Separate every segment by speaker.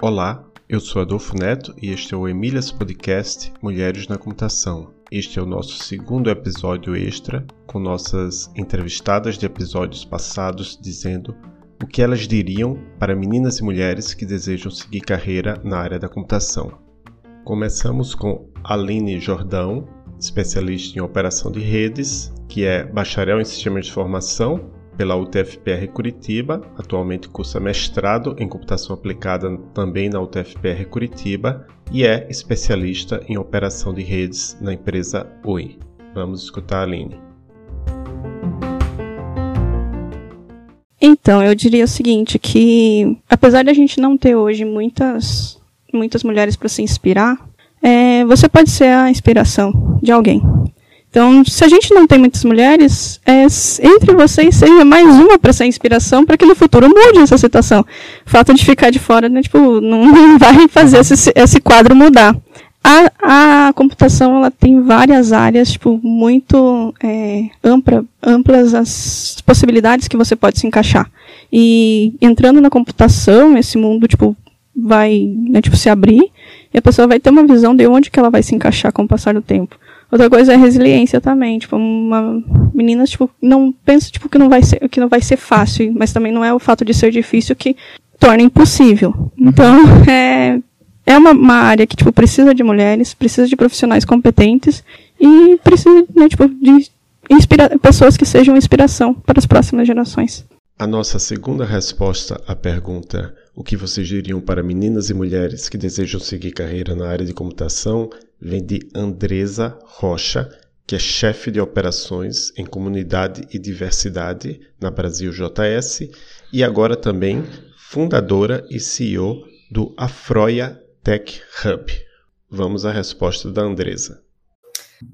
Speaker 1: Olá, eu sou Adolfo Neto e este é o Emílias Podcast Mulheres na Computação. Este é o nosso segundo episódio extra, com nossas entrevistadas de episódios passados dizendo o que elas diriam para meninas e mulheres que desejam seguir carreira na área da computação. Começamos com Aline Jordão, especialista em operação de redes, que é bacharel em sistemas de informação pela UTFPR Curitiba, atualmente cursa mestrado em computação aplicada também na UTFPR Curitiba e é especialista em operação de redes na empresa Oi. Vamos escutar a Aline.
Speaker 2: Então, eu diria o seguinte, que apesar a gente não ter hoje muitas, muitas mulheres para se inspirar, é, você pode ser a inspiração de alguém. Então, se a gente não tem muitas mulheres, é, entre vocês seja mais uma para ser inspiração para que no futuro mude essa situação. O fato de ficar de fora, né, tipo, não, não vai fazer esse, esse quadro mudar. A, a computação ela tem várias áreas, tipo, muito é, ampla, amplas as possibilidades que você pode se encaixar. E entrando na computação, esse mundo, tipo, vai, né, tipo, se abrir e a pessoa vai ter uma visão de onde que ela vai se encaixar com o passar do tempo. Outra coisa é resiliência também, tipo, uma menina, tipo, não pensa, tipo, que não vai ser, que não vai ser fácil, mas também não é o fato de ser difícil que torna impossível. Uhum. Então, é, é uma, uma área que, tipo, precisa de mulheres, precisa de profissionais competentes e precisa, né, tipo, de inspira pessoas que sejam inspiração para as próximas gerações.
Speaker 1: A nossa segunda resposta à pergunta o que vocês diriam para meninas e mulheres que desejam seguir carreira na área de computação vem de Andresa Rocha, que é chefe de operações em comunidade e diversidade na Brasil JS e agora também fundadora e CEO do Afroia Tech Hub. Vamos à resposta da Andresa.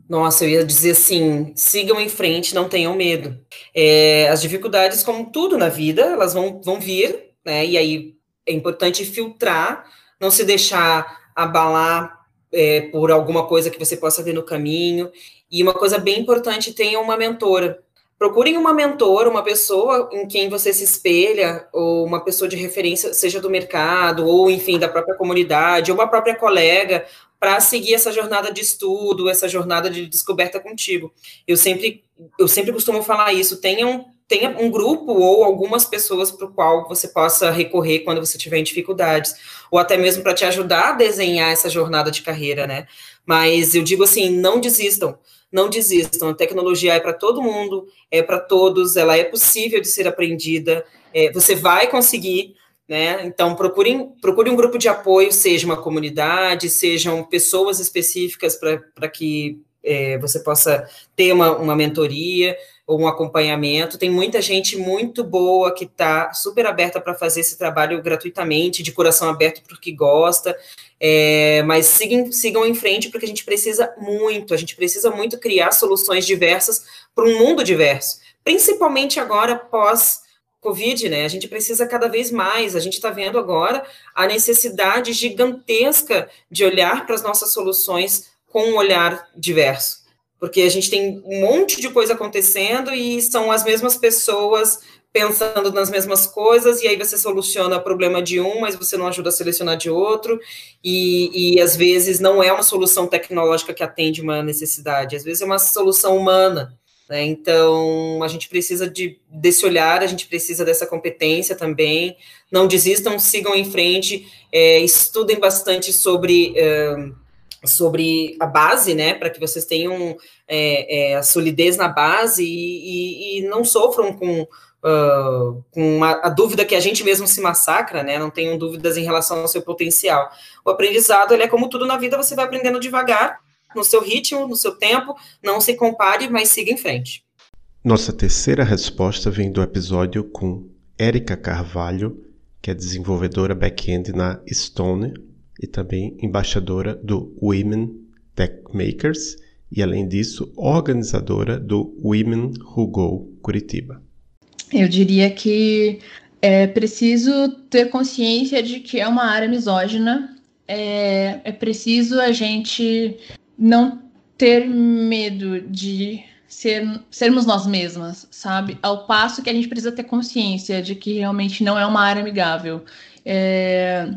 Speaker 3: Nossa, eu ia dizer assim: sigam em frente, não tenham medo. É, as dificuldades, como tudo na vida, elas vão, vão vir, né? E aí é importante filtrar, não se deixar abalar é, por alguma coisa que você possa ver no caminho. E uma coisa bem importante, tenha uma mentora. Procurem uma mentora, uma pessoa em quem você se espelha, ou uma pessoa de referência, seja do mercado, ou enfim, da própria comunidade, ou uma própria colega, para seguir essa jornada de estudo, essa jornada de descoberta contigo. Eu sempre, eu sempre costumo falar isso. Tenham tenha um grupo ou algumas pessoas para o qual você possa recorrer quando você tiver dificuldades, ou até mesmo para te ajudar a desenhar essa jornada de carreira, né? Mas eu digo assim, não desistam, não desistam. A tecnologia é para todo mundo, é para todos, ela é possível de ser aprendida, é, você vai conseguir, né? Então procure um grupo de apoio, seja uma comunidade, sejam pessoas específicas para que é, você possa ter uma, uma mentoria um acompanhamento. Tem muita gente muito boa que está super aberta para fazer esse trabalho gratuitamente, de coração aberto para o que gosta. É, mas sigam, sigam em frente, porque a gente precisa muito, a gente precisa muito criar soluções diversas para um mundo diverso, principalmente agora pós. Covid, né? A gente precisa cada vez mais. A gente está vendo agora a necessidade gigantesca de olhar para as nossas soluções com um olhar diverso porque a gente tem um monte de coisa acontecendo e são as mesmas pessoas pensando nas mesmas coisas, e aí você soluciona o problema de um, mas você não ajuda a selecionar de outro, e, e às vezes não é uma solução tecnológica que atende uma necessidade, às vezes é uma solução humana. Né? Então, a gente precisa de, desse olhar, a gente precisa dessa competência também. Não desistam, sigam em frente, é, estudem bastante sobre. Uh, sobre a base, né, para que vocês tenham é, é, a solidez na base e, e, e não sofram com, uh, com a, a, dúvida que a gente mesmo se massacra, né, não tenham dúvidas em relação ao seu potencial. O aprendizado, ele é como tudo na vida, você vai aprendendo devagar, no seu ritmo, no seu tempo, não se compare, mas siga em frente.
Speaker 1: Nossa terceira resposta vem do episódio com Érica Carvalho, que é desenvolvedora back-end na Stone, e também embaixadora do Women Tech Makers e, além disso, organizadora do Women Who Go Curitiba.
Speaker 4: Eu diria que é preciso ter consciência de que é uma área misógina, é, é preciso a gente não ter medo de ser, sermos nós mesmas, sabe? Ao passo que a gente precisa ter consciência de que realmente não é uma área amigável. É,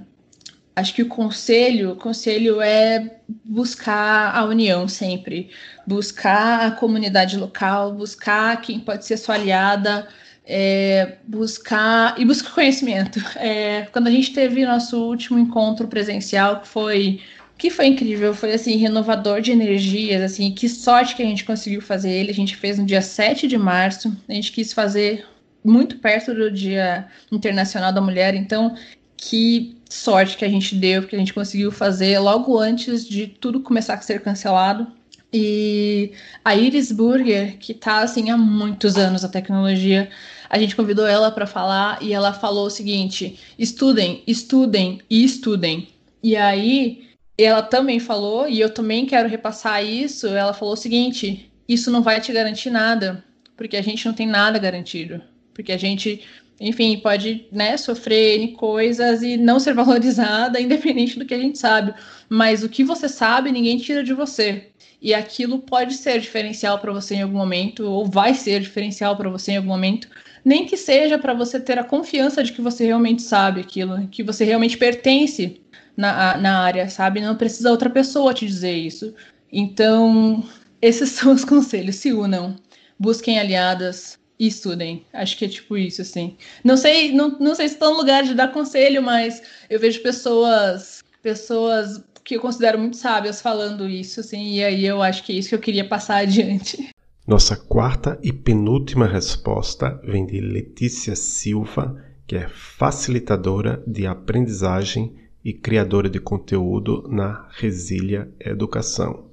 Speaker 4: acho que o conselho, o conselho é buscar a união sempre, buscar a comunidade local, buscar quem pode ser sua aliada, é, buscar e buscar conhecimento. É, quando a gente teve nosso último encontro presencial, que foi que foi incrível, foi assim, renovador de energias, assim, que sorte que a gente conseguiu fazer ele. A gente fez no dia 7 de março, a gente quis fazer muito perto do Dia Internacional da Mulher, então que sorte que a gente deu, porque a gente conseguiu fazer logo antes de tudo começar a ser cancelado. E a Iris Burger, que está assim há muitos anos na tecnologia, a gente convidou ela para falar e ela falou o seguinte: estudem, estudem e estudem. E aí ela também falou, e eu também quero repassar isso, ela falou o seguinte: isso não vai te garantir nada, porque a gente não tem nada garantido. Porque a gente, enfim, pode né, sofrer coisas e não ser valorizada, independente do que a gente sabe. Mas o que você sabe, ninguém tira de você. E aquilo pode ser diferencial para você em algum momento, ou vai ser diferencial para você em algum momento, nem que seja para você ter a confiança de que você realmente sabe aquilo, que você realmente pertence na, na área, sabe? Não precisa outra pessoa te dizer isso. Então, esses são os conselhos. Se unam, busquem aliadas e estudem. Acho que é tipo isso, assim. Não sei, não, não sei se estou no lugar de dar conselho, mas eu vejo pessoas, pessoas que eu considero muito sábias falando isso, assim, e aí eu acho que é isso que eu queria passar adiante.
Speaker 1: Nossa quarta e penúltima resposta vem de Letícia Silva, que é facilitadora de aprendizagem e criadora de conteúdo na Resília Educação?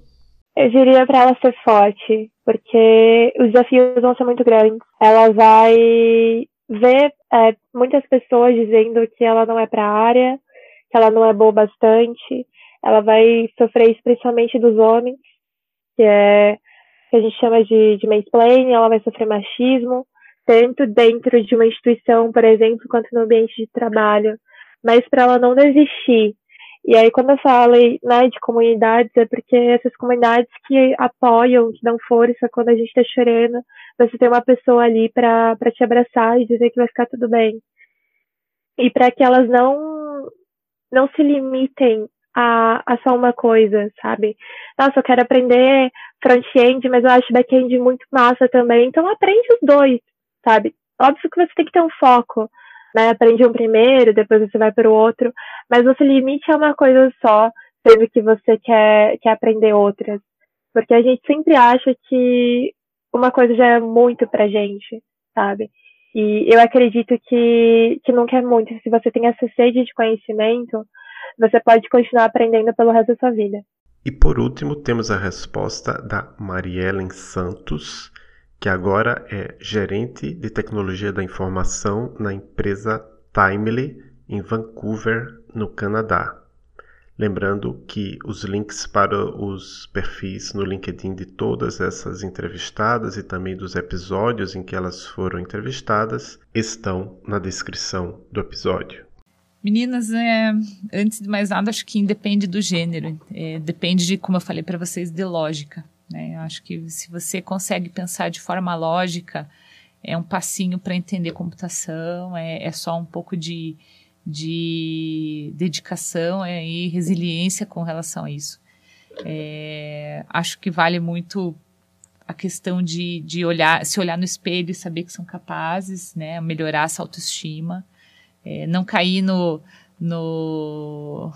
Speaker 5: Eu diria para ela ser forte, porque os desafios vão ser muito grandes. Ela vai ver é, muitas pessoas dizendo que ela não é para a área, que ela não é boa bastante. Ela vai sofrer isso principalmente dos homens, que é que a gente chama de, de mansplaining, ela vai sofrer machismo, tanto dentro de uma instituição, por exemplo, quanto no ambiente de trabalho mas para ela não desistir. E aí, quando eu falo né, de comunidades, é porque essas comunidades que apoiam, que dão força quando a gente está chorando, você tem uma pessoa ali para te abraçar e dizer que vai ficar tudo bem. E para que elas não, não se limitem a, a só uma coisa, sabe? Nossa, eu quero aprender front-end, mas eu acho back-end muito massa também. Então, aprende os dois, sabe? Óbvio que você tem que ter um foco, né? Aprende um primeiro, depois você vai para o outro, mas você limite a uma coisa só, sendo que você quer, quer aprender outras. Porque a gente sempre acha que uma coisa já é muito pra gente, sabe? E eu acredito que, que nunca é muito. Se você tem essa sede de conhecimento, você pode continuar aprendendo pelo resto da sua vida.
Speaker 1: E por último, temos a resposta da Mariellen Santos, que agora é gerente de tecnologia da informação na empresa Timely em Vancouver, no Canadá. Lembrando que os links para os perfis no LinkedIn de todas essas entrevistadas e também dos episódios em que elas foram entrevistadas estão na descrição do episódio.
Speaker 6: Meninas, é, antes de mais nada, acho que independe do gênero, é, depende de, como eu falei para vocês, de lógica. Né? Eu acho que se você consegue pensar de forma lógica, é um passinho para entender computação, é, é, só um pouco de, de dedicação é, e resiliência com relação a isso. É, acho que vale muito a questão de, de olhar, se olhar no espelho e saber que são capazes, né, melhorar essa autoestima, é, não cair no, no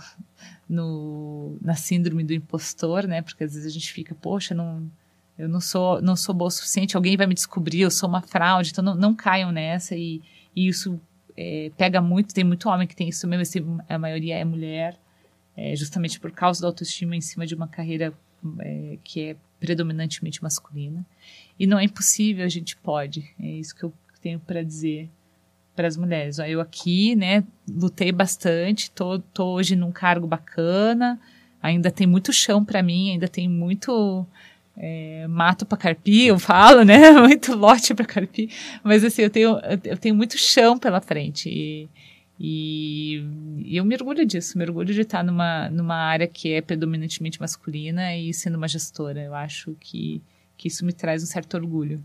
Speaker 6: no, na síndrome do impostor, né? Porque às vezes a gente fica, poxa, não, eu não sou, não sou boa o suficiente, alguém vai me descobrir, eu sou uma fraude, então não, não caiam nessa e, e isso é, pega muito, tem muito homem que tem isso mesmo, a maioria é mulher, é, justamente por causa da autoestima em cima de uma carreira é, que é predominantemente masculina. E não é impossível, a gente pode, é isso que eu tenho para dizer para as mulheres. Eu aqui, né, lutei bastante, tô, tô hoje num cargo bacana, ainda tem muito chão para mim, ainda tem muito é, mato para carpir, eu falo, né, muito lote para carpir, mas assim, eu tenho, eu tenho muito chão pela frente e, e, e eu me orgulho disso, me orgulho de estar numa, numa área que é predominantemente masculina e sendo uma gestora, eu acho que que isso me traz um certo orgulho.